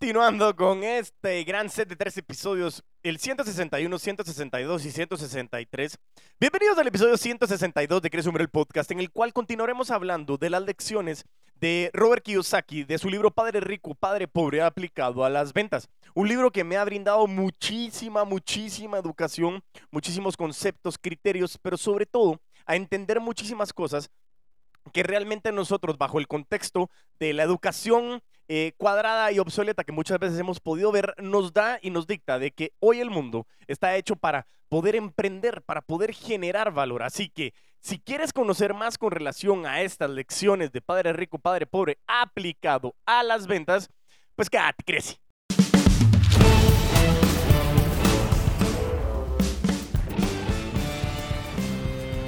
Continuando con este gran set de tres episodios, el 161, 162 y 163. Bienvenidos al episodio 162 de Crece Hombre el Podcast, en el cual continuaremos hablando de las lecciones de Robert Kiyosaki, de su libro Padre Rico, Padre Pobre, aplicado a las ventas. Un libro que me ha brindado muchísima, muchísima educación, muchísimos conceptos, criterios, pero sobre todo a entender muchísimas cosas que realmente nosotros, bajo el contexto de la educación eh, cuadrada y obsoleta que muchas veces hemos podido ver, nos da y nos dicta de que hoy el mundo está hecho para poder emprender, para poder generar valor. Así que si quieres conocer más con relación a estas lecciones de Padre Rico, Padre Pobre aplicado a las ventas, pues quédate, crece.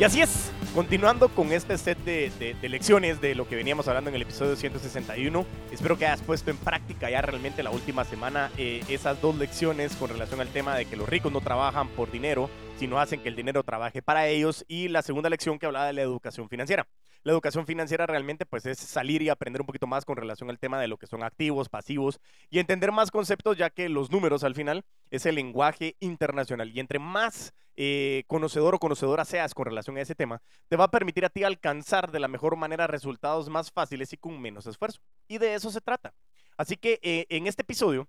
Y así es, Continuando con este set de, lecciones de lo que veníamos hablando en el episodio 161, espero que hayas puesto en práctica ya realmente la última semana eh, esas dos lecciones con relación al tema de que los ricos no trabajan por dinero, sino hacen que el dinero trabaje para ellos y la segunda lección que hablaba de la educación financiera. La educación financiera realmente pues es salir y aprender un poquito más con relación al tema de lo que son activos, pasivos y entender más conceptos ya que los números al final es el lenguaje internacional y entre más eh, conocedor o conocedora seas con relación a ese tema, te va a permitir a ti alcanzar de la mejor manera resultados más fáciles y con menos esfuerzo. Y de eso se trata. Así que eh, en este episodio,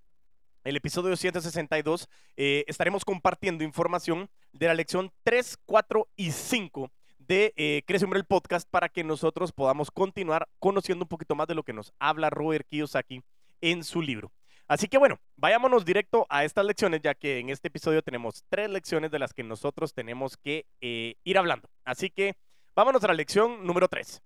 el episodio 162, eh, estaremos compartiendo información de la lección 3, 4 y 5 de eh, Crece Hombre el Podcast para que nosotros podamos continuar conociendo un poquito más de lo que nos habla Robert Kiyosaki en su libro. Así que bueno, vayámonos directo a estas lecciones, ya que en este episodio tenemos tres lecciones de las que nosotros tenemos que eh, ir hablando. Así que vámonos a la lección número tres.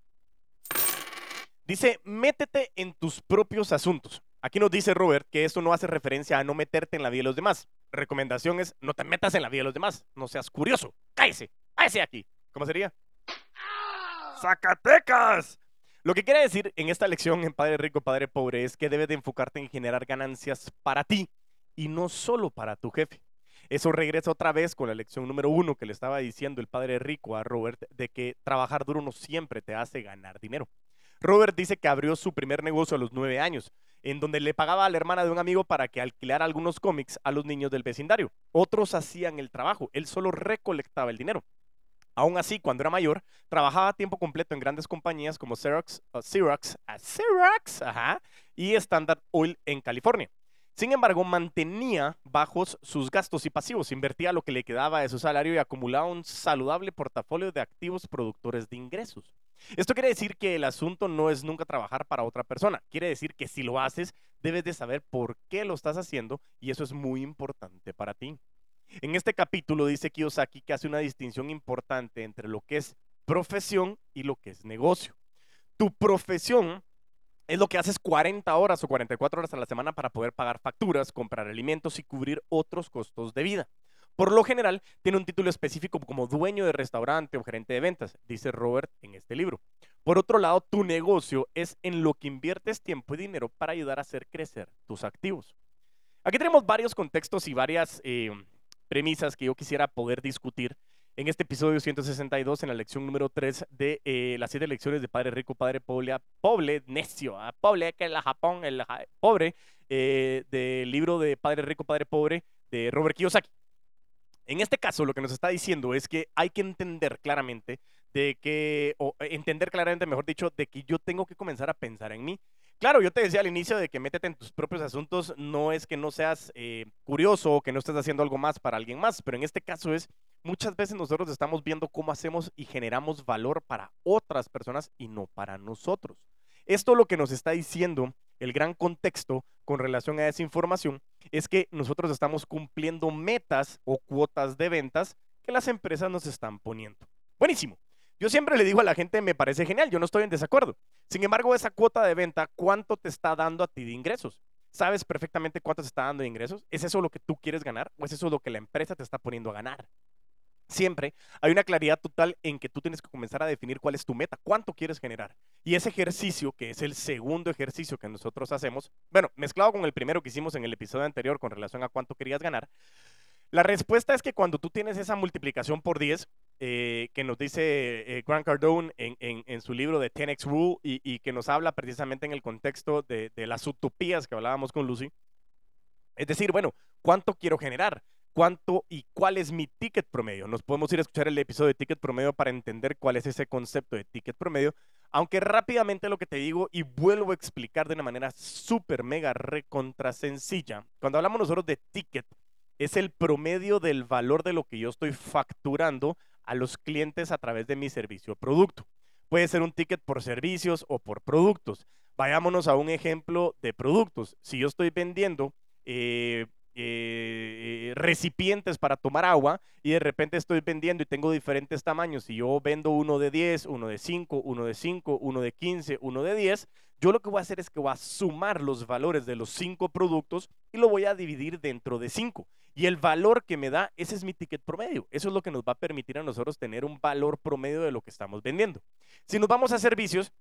Dice, métete en tus propios asuntos. Aquí nos dice Robert que esto no hace referencia a no meterte en la vida de los demás. Recomendación es, no te metas en la vida de los demás. No seas curioso. Cállese. Cállese aquí. ¿Cómo sería? ¡Zacatecas! Lo que quiere decir en esta lección en Padre Rico, Padre Pobre es que debes de enfocarte en generar ganancias para ti y no solo para tu jefe. Eso regresa otra vez con la lección número uno que le estaba diciendo el Padre Rico a Robert de que trabajar duro no siempre te hace ganar dinero. Robert dice que abrió su primer negocio a los nueve años, en donde le pagaba a la hermana de un amigo para que alquilara algunos cómics a los niños del vecindario. Otros hacían el trabajo, él solo recolectaba el dinero. Aún así, cuando era mayor, trabajaba a tiempo completo en grandes compañías como uh, Xerox ajá, y Standard Oil en California. Sin embargo, mantenía bajos sus gastos y pasivos, invertía lo que le quedaba de su salario y acumulaba un saludable portafolio de activos productores de ingresos. Esto quiere decir que el asunto no es nunca trabajar para otra persona. Quiere decir que si lo haces, debes de saber por qué lo estás haciendo y eso es muy importante para ti. En este capítulo dice Kiyosaki que hace una distinción importante entre lo que es profesión y lo que es negocio. Tu profesión es lo que haces 40 horas o 44 horas a la semana para poder pagar facturas, comprar alimentos y cubrir otros costos de vida. Por lo general, tiene un título específico como dueño de restaurante o gerente de ventas, dice Robert en este libro. Por otro lado, tu negocio es en lo que inviertes tiempo y dinero para ayudar a hacer crecer tus activos. Aquí tenemos varios contextos y varias eh, premisas que yo quisiera poder discutir en este episodio 162, en la lección número 3 de eh, las siete lecciones de Padre Rico, Padre Pobre, Pobre, necio, ¿ah? pobre, que es la Japón, el pobre, eh, del libro de Padre Rico, Padre Pobre de Robert Kiyosaki. En este caso, lo que nos está diciendo es que hay que entender claramente de que, o entender claramente, mejor dicho, de que yo tengo que comenzar a pensar en mí Claro, yo te decía al inicio de que métete en tus propios asuntos, no es que no seas eh, curioso o que no estés haciendo algo más para alguien más, pero en este caso es, muchas veces nosotros estamos viendo cómo hacemos y generamos valor para otras personas y no para nosotros. Esto lo que nos está diciendo el gran contexto con relación a esa información es que nosotros estamos cumpliendo metas o cuotas de ventas que las empresas nos están poniendo. Buenísimo. Yo siempre le digo a la gente, me parece genial, yo no estoy en desacuerdo. Sin embargo, esa cuota de venta, ¿cuánto te está dando a ti de ingresos? ¿Sabes perfectamente cuánto te está dando de ingresos? ¿Es eso lo que tú quieres ganar o es eso lo que la empresa te está poniendo a ganar? Siempre hay una claridad total en que tú tienes que comenzar a definir cuál es tu meta, cuánto quieres generar. Y ese ejercicio, que es el segundo ejercicio que nosotros hacemos, bueno, mezclado con el primero que hicimos en el episodio anterior con relación a cuánto querías ganar, la respuesta es que cuando tú tienes esa multiplicación por 10, eh, que nos dice eh, Grant Cardone en, su libro de 10X Rule y, que nos habla precisamente en el contexto de, las utopías que hablábamos con Lucy, Es decir, bueno, ¿cuánto quiero generar? ¿Cuánto y cuál es mi ticket promedio? Nos podemos ir a escuchar el episodio de ticket promedio para entender cuál es ese concepto de ticket promedio. Aunque rápidamente lo que te digo y vuelvo a explicar de una manera súper mega recontra sencilla. Cuando hablamos nosotros de ticket, es el promedio del valor de lo que yo estoy facturando a los clientes a través de mi servicio o producto. Puede ser un ticket por servicios o por productos. Vayámonos a un ejemplo de productos. Si yo estoy vendiendo eh, eh, recipientes para tomar agua y de repente estoy vendiendo y tengo diferentes tamaños. Si yo vendo uno de 10, uno de 5, uno de 5, uno de 15, uno de 10, yo lo que voy a hacer es que voy a sumar los valores de los cinco productos y lo voy a dividir dentro de 5. Y el valor que me da, ese es mi ticket promedio. Eso es lo que nos va a permitir a nosotros tener un valor promedio de lo que estamos vendiendo. Si nos vamos a servicios,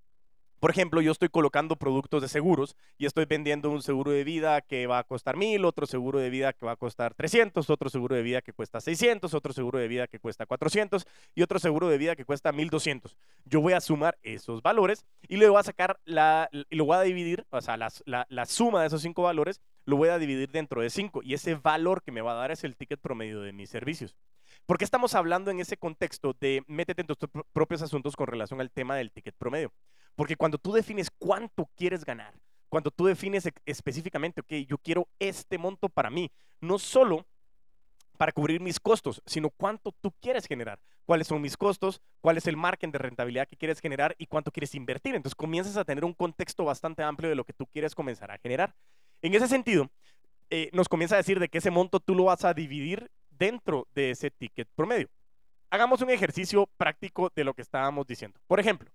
por ejemplo, yo estoy colocando productos de seguros y estoy vendiendo un seguro de vida que va a costar mil, otro seguro de vida que va a costar 300, otro seguro de vida que cuesta 600, otro seguro de vida que cuesta 400 y otro seguro de vida que cuesta 1200. Yo voy a sumar esos valores y le voy a sacar la, y lo voy a dividir, o sea, la, la suma de esos cinco valores lo voy a dividir dentro de cinco y ese valor que me va a dar es el ticket promedio de mis servicios. ¿Por qué estamos hablando en ese contexto de métete en tus propios asuntos con relación al tema del ticket promedio? Porque cuando tú defines cuánto quieres ganar, cuando tú defines específicamente, ok, yo quiero este monto para mí, no solo para cubrir mis costos, sino cuánto tú quieres generar, cuáles son mis costos, cuál es el margen de rentabilidad que quieres generar y cuánto quieres invertir. Entonces comienzas a tener un contexto bastante amplio de lo que tú quieres comenzar a generar. En ese sentido, eh, nos comienza a decir de que ese monto tú lo vas a dividir dentro de ese ticket promedio. Hagamos un ejercicio práctico de lo que estábamos diciendo. Por ejemplo,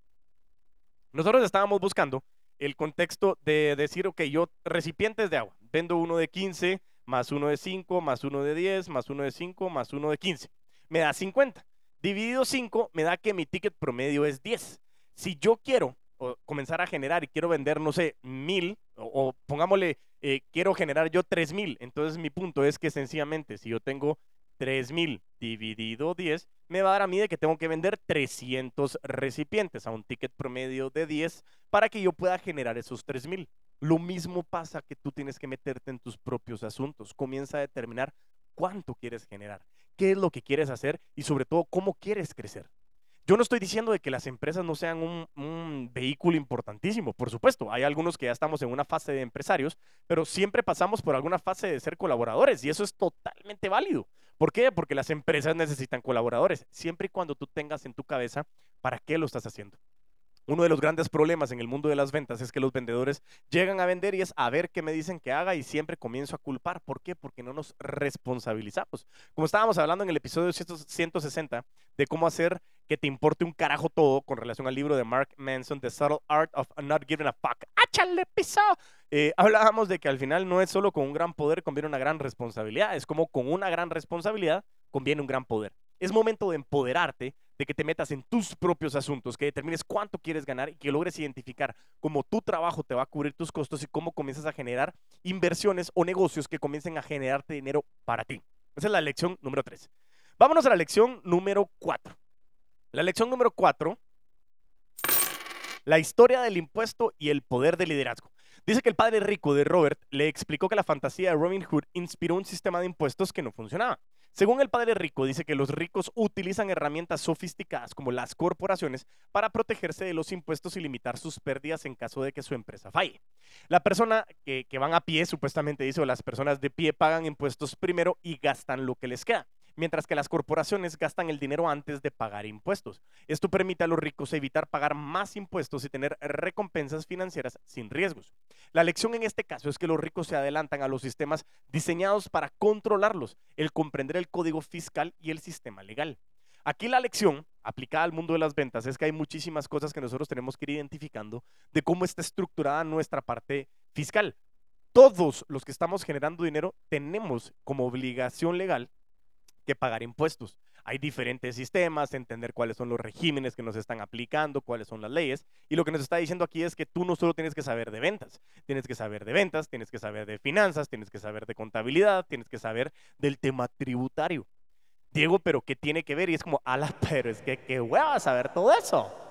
nosotros estábamos buscando el contexto de decir, ok, yo recipientes de agua, vendo uno de 15, más uno de 5, más uno de 10, más uno de 5, más uno de 15. Me da 50. Dividido 5 me da que mi ticket promedio es 10. Si yo quiero comenzar a generar y quiero vender, no sé, mil, o, pongámosle, eh, quiero generar yo 3000, entonces mi punto es que sencillamente si yo tengo 3000 dividido 10 me va a dar a mí de que tengo que vender 300 recipientes a un ticket promedio de 10 para que yo pueda generar esos 3000. Lo mismo pasa que tú tienes que meterte en tus propios asuntos. Comienza a determinar cuánto quieres generar, qué es lo que quieres hacer y sobre todo cómo quieres crecer. Yo no estoy diciendo de que las empresas no sean un, un, vehículo importantísimo, por supuesto. Hay algunos que ya estamos en una fase de empresarios, pero siempre pasamos por alguna fase de ser colaboradores y eso es totalmente válido. ¿Por qué? Porque las empresas necesitan colaboradores, siempre y cuando tú tengas en tu cabeza para qué lo estás haciendo. Uno de los grandes problemas en el mundo de las ventas es que los vendedores llegan a vender y es a ver qué me dicen que haga y siempre comienzo a culpar. ¿Por qué? Porque no nos responsabilizamos. Como estábamos hablando en el episodio 160 de cómo hacer que te importe un carajo todo con relación al libro de Mark Manson, The Subtle Art of Not Giving a Fuck. ¡Áchale, piso! Eh, hablábamos de que al final no es solo con un gran poder conviene una gran responsabilidad, es como con una gran responsabilidad conviene un gran poder. Es momento de empoderarte de que te metas en tus propios asuntos, que determines cuánto quieres ganar y que logres identificar cómo tu trabajo te va a cubrir tus costos y cómo comienzas a generar inversiones o negocios que comiencen a generarte dinero para ti. Esa es la lección número 3. Vámonos a la lección número 4. La lección número 4, la historia del impuesto y el poder de liderazgo. Dice que el padre rico de Robert le explicó que la fantasía de Robin Hood inspiró un sistema de impuestos que no funcionaba. Según el padre rico, dice que los ricos utilizan herramientas sofisticadas como las corporaciones para protegerse de los impuestos y limitar sus pérdidas en caso de que su empresa falle. La persona que, van a pie, supuestamente dice, o las personas de pie pagan impuestos primero y gastan lo que les queda mientras que las corporaciones gastan el dinero antes de pagar impuestos. Esto permite a los ricos evitar pagar más impuestos y tener recompensas financieras sin riesgos. La lección en este caso es que los ricos se adelantan a los sistemas diseñados para controlarlos, el comprender el código fiscal y el sistema legal. Aquí la lección aplicada al mundo de las ventas es que hay muchísimas cosas que nosotros tenemos que ir identificando de cómo está estructurada nuestra parte fiscal. Todos los que estamos generando dinero tenemos como obligación legal que pagar impuestos. Hay diferentes sistemas, entender cuáles son los regímenes que nos están aplicando, cuáles son las leyes. Y lo que nos está diciendo aquí es que tú no solo tienes que saber de ventas, tienes que saber de ventas, tienes que saber de finanzas, tienes que saber de contabilidad, tienes que saber del tema tributario. Diego, pero ¿qué tiene que ver? Y es como, ala, pero es que qué a saber todo eso.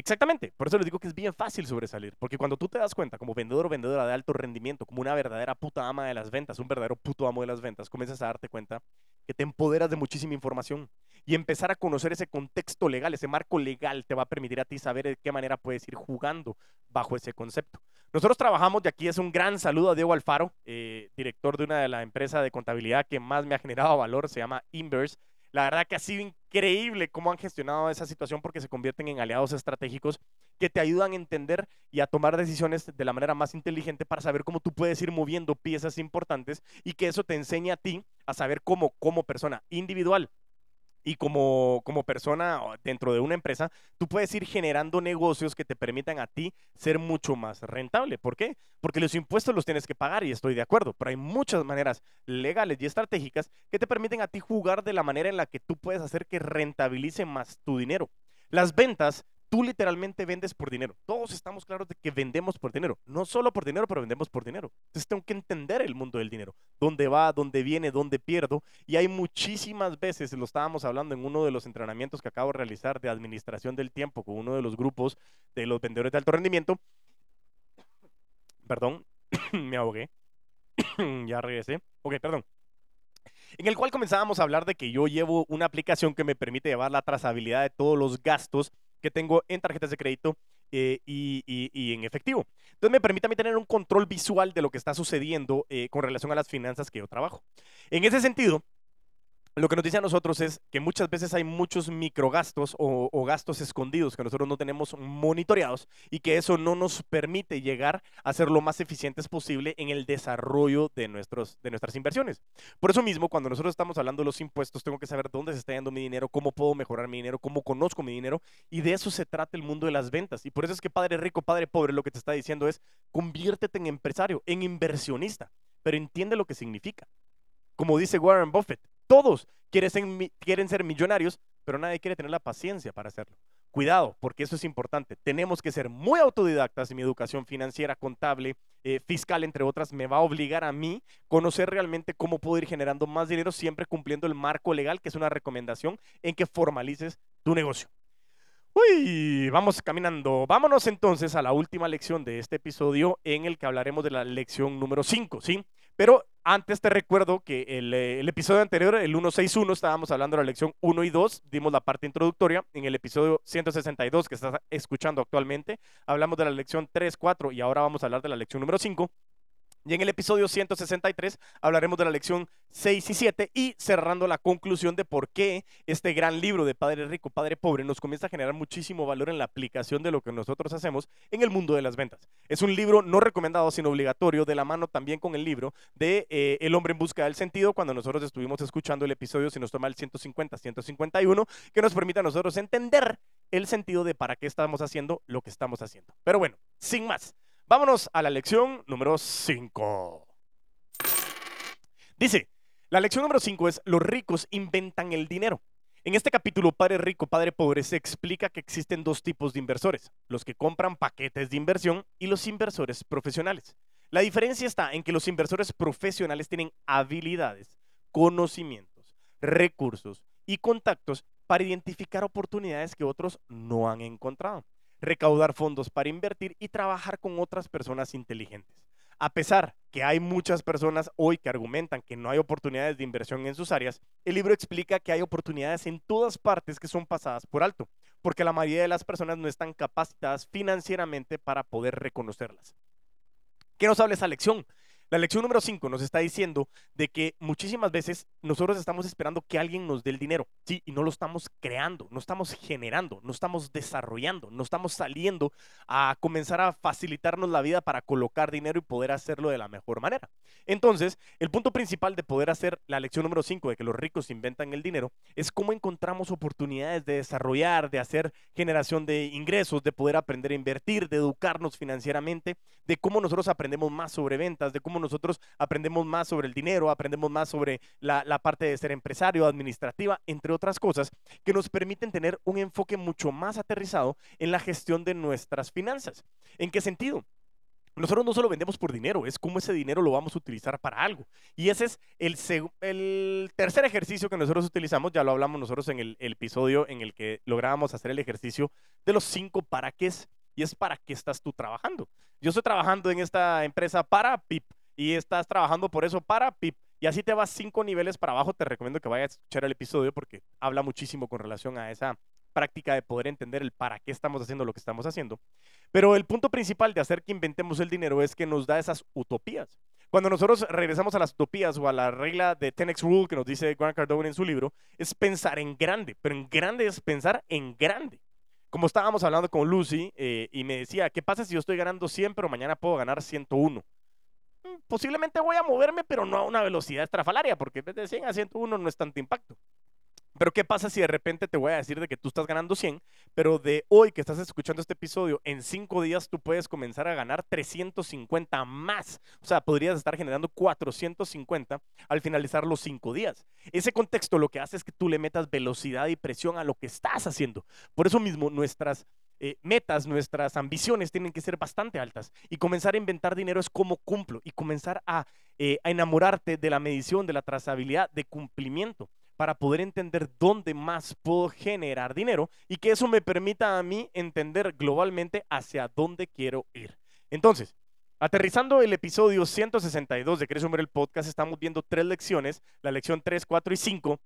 Exactamente, por eso les digo que es bien fácil sobresalir, porque cuando tú te das cuenta como vendedor o vendedora de alto rendimiento, como una verdadera puta ama de las ventas, un verdadero puto amo de las ventas, comienzas a darte cuenta que te empoderas de muchísima información y empezar a conocer ese contexto legal, ese marco legal te va a permitir a ti saber de qué manera puedes ir jugando bajo ese concepto. Nosotros trabajamos, y aquí es un gran saludo a Diego Alfaro, eh, director de una de las empresas de contabilidad que más me ha generado valor, se llama Inverse. La verdad que ha sido increíble cómo han gestionado esa situación porque se convierten en aliados estratégicos que te ayudan a entender y a tomar decisiones de la manera más inteligente para saber cómo tú puedes ir moviendo piezas importantes y que eso te enseñe a ti a saber cómo como persona individual y como, como persona dentro de una empresa, tú puedes ir generando negocios que te permitan a ti ser mucho más rentable. ¿Por qué? Porque los impuestos los tienes que pagar y estoy de acuerdo, pero hay muchas maneras legales y estratégicas que te permiten a ti jugar de la manera en la que tú puedes hacer que rentabilice más tu dinero. Las ventas tú literalmente vendes por dinero. Todos estamos claros de que vendemos por dinero. No solo por dinero, pero vendemos por dinero. Entonces tengo que entender el mundo del dinero. Dónde va, dónde viene, dónde pierdo. Y hay muchísimas veces, lo estábamos hablando en uno de los entrenamientos que acabo de realizar de administración del tiempo con uno de los grupos de los vendedores de alto rendimiento. Perdón, me ahogué. ya regresé. Ok, perdón en el cual comenzábamos a hablar de que yo llevo una aplicación que me permite llevar la trazabilidad de todos los gastos que tengo en tarjetas de crédito eh, y, en efectivo. Entonces me permite a mí tener un control visual de lo que está sucediendo eh, con relación a las finanzas que yo trabajo. En ese sentido, lo que nos dice a nosotros es que muchas veces hay muchos microgastos o, o gastos escondidos que nosotros no tenemos monitoreados y que eso no nos permite llegar a ser lo más eficientes posible en el desarrollo de, nuestros, de nuestras inversiones. Por eso mismo, cuando nosotros estamos hablando de los impuestos, tengo que saber dónde se está yendo mi dinero, cómo puedo mejorar mi dinero, cómo conozco mi dinero y de eso se trata el mundo de las ventas. Y por eso es que Padre Rico, Padre Pobre, lo que te está diciendo es conviértete en empresario, en inversionista, pero entiende lo que significa. Como dice Warren Buffett, todos quieren ser, quieren ser millonarios, pero nadie quiere tener la paciencia para hacerlo. Cuidado, porque eso es importante. Tenemos que ser muy autodidactas. Mi educación financiera, contable, eh, fiscal, entre otras, me va a obligar a mí conocer realmente cómo puedo ir generando más dinero, siempre cumpliendo el marco legal, que es una recomendación en que formalices tu negocio. Uy, vamos caminando. Vámonos entonces a la última lección de este episodio en el que hablaremos de la lección número 5, ¿sí? Pero antes te recuerdo que eh, el, episodio anterior, el 161, estábamos hablando de la lección 1 y 2, dimos la parte introductoria. En el episodio 162 que estás escuchando actualmente, hablamos de la lección 3, 4 y ahora vamos a hablar de la lección número 5. Y en el episodio 163 hablaremos de la lección 6 y 7 y cerrando la conclusión de por qué este gran libro de Padre Rico, Padre Pobre nos comienza a generar muchísimo valor en la aplicación de lo que nosotros hacemos en el mundo de las ventas. Es un libro no recomendado, sino obligatorio, de la mano también con el libro de eh, El hombre en busca del sentido, cuando nosotros estuvimos escuchando el episodio, si nos toma el 150, 151, que nos permite a nosotros entender el sentido de para qué estamos haciendo lo que estamos haciendo. Pero bueno, sin más. Vámonos a la lección número 5. Dice, la lección número 5 es, los ricos inventan el dinero. En este capítulo, Padre Rico, Padre Pobre, se explica que existen dos tipos de inversores, los que compran paquetes de inversión y los inversores profesionales. La diferencia está en que los inversores profesionales tienen habilidades, conocimientos, recursos y contactos para identificar oportunidades que otros no han encontrado recaudar fondos para invertir y trabajar con otras personas inteligentes. A pesar que hay muchas personas hoy que argumentan que no hay oportunidades de inversión en sus áreas, el libro explica que hay oportunidades en todas partes que son pasadas por alto, porque la mayoría de las personas no están capacitadas financieramente para poder reconocerlas. ¿Qué nos habla esa lección? La lección número 5 nos está diciendo de que muchísimas veces nosotros estamos esperando que alguien nos dé el dinero, sí, y no lo estamos creando, no estamos generando, no estamos desarrollando, no estamos saliendo a comenzar a facilitarnos la vida para colocar dinero y poder hacerlo de la mejor manera. Entonces, el punto principal de poder hacer la lección número 5 de que los ricos inventan el dinero es cómo encontramos oportunidades de desarrollar, de hacer generación de ingresos, de poder aprender a invertir, de educarnos financieramente, de cómo nosotros aprendemos más sobre ventas, de cómo nosotros aprendemos más sobre el dinero, aprendemos más sobre la, la parte de ser empresario, administrativa, entre otras cosas, que nos permiten tener un enfoque mucho más aterrizado en la gestión de nuestras finanzas. ¿En qué sentido? nosotros no solo vendemos por dinero, es cómo ese dinero lo vamos a utilizar para algo. Y ese es el, el tercer ejercicio que nosotros utilizamos, ya lo hablamos nosotros en el, episodio en el que lográbamos hacer el ejercicio de los cinco para qué es, y es para qué estás tú trabajando. Yo estoy trabajando en esta empresa para PIP y estás trabajando por eso para PIP. Y así te vas cinco niveles para abajo. Te recomiendo que vayas a escuchar el episodio porque habla muchísimo con relación a esa práctica de poder entender el para qué estamos haciendo lo que estamos haciendo. Pero el punto principal de hacer que inventemos el dinero es que nos da esas utopías. Cuando nosotros regresamos a las utopías o a la regla de 10x Rule que nos dice Grant Cardone en su libro, es pensar en grande, pero en grande es pensar en grande. Como estábamos hablando con Lucy eh, y me decía, ¿qué pasa si yo estoy ganando 100 pero mañana puedo ganar 101? Posiblemente voy a moverme, pero no a una velocidad estrafalaria, porque de 100 a 101 no es tanto impacto. Pero ¿qué pasa si de repente te voy a decir de que tú estás ganando 100, pero de hoy que estás escuchando este episodio, en 5 días tú puedes comenzar a ganar 350 más? O sea, podrías estar generando 450 al finalizar los 5 días. Ese contexto lo que hace es que tú le metas velocidad y presión a lo que estás haciendo. Por eso mismo nuestras eh, metas, nuestras ambiciones tienen que ser bastante altas. Y comenzar a inventar dinero es como cumplo. Y comenzar a, eh, a enamorarte de la medición, de la trazabilidad, de cumplimiento para poder entender dónde más puedo generar dinero y que eso me permita a mí entender globalmente hacia dónde quiero ir. Entonces, aterrizando el episodio 162 de Hombre el Podcast, estamos viendo tres lecciones, la lección 3, 4 y 5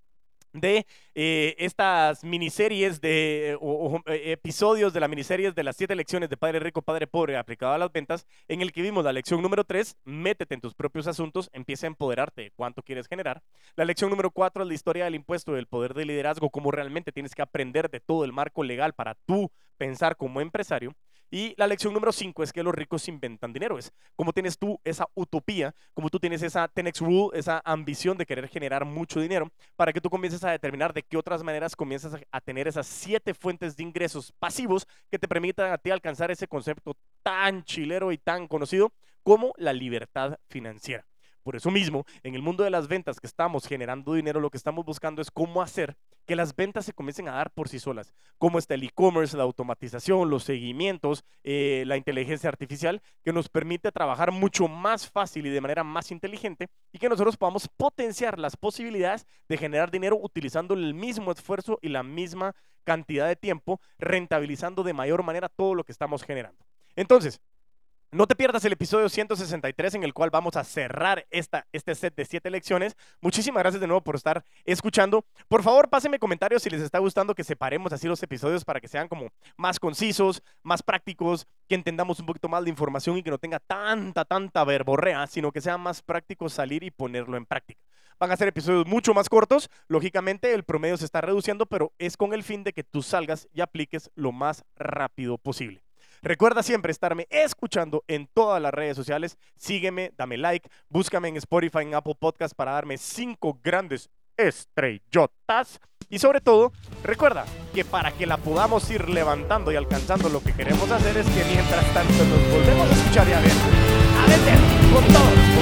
de eh, estas miniseries de o, eh, episodios de la miniseries de las siete lecciones de Padre Rico, Padre Pobre aplicado a las ventas, en el que vimos la lección número tres, métete en tus propios asuntos, empieza a empoderarte de cuánto quieres generar. La lección número cuatro es la historia del impuesto, del poder de liderazgo, cómo realmente tienes que aprender de todo el marco legal para tú pensar como empresario. Y la lección número 5 es que los ricos inventan dinero. Es como tienes tú esa utopía, como tú tienes esa 10 rule, esa ambición de querer generar mucho dinero, para que tú comiences a determinar de qué otras maneras comienzas a tener esas siete fuentes de ingresos pasivos que te permitan a ti alcanzar ese concepto tan chilero y tan conocido como la libertad financiera. Por eso mismo, en el mundo de las ventas que estamos generando dinero, lo que estamos buscando es cómo hacer que las ventas se comiencen a dar por sí solas. Cómo está el e-commerce, la automatización, los seguimientos, eh, la inteligencia artificial, que nos permite trabajar mucho más fácil y de manera más inteligente y que nosotros podamos potenciar las posibilidades de generar dinero utilizando el mismo esfuerzo y la misma cantidad de tiempo, rentabilizando de mayor manera todo lo que estamos generando. Entonces, no te pierdas el episodio 163 en el cual vamos a cerrar esta, este set de siete lecciones. Muchísimas gracias de nuevo por estar escuchando. Por favor, pásenme comentarios si les está gustando que separemos así los episodios para que sean como más concisos, más prácticos, que entendamos un poquito más de información y que no tenga tanta, tanta verborrea, sino que sea más práctico salir y ponerlo en práctica. Van a ser episodios mucho más cortos. Lógicamente, el promedio se está reduciendo, pero es con el fin de que tú salgas y apliques lo más rápido posible. Recuerda siempre estarme escuchando en todas las redes sociales. Sígueme, dame like, búscame en Spotify, en Apple Podcast para darme cinco grandes estrellotas. Y sobre todo, recuerda que para que la podamos ir levantando y alcanzando lo que queremos hacer es que mientras tanto nos volvemos a escuchar y a ver, a con todos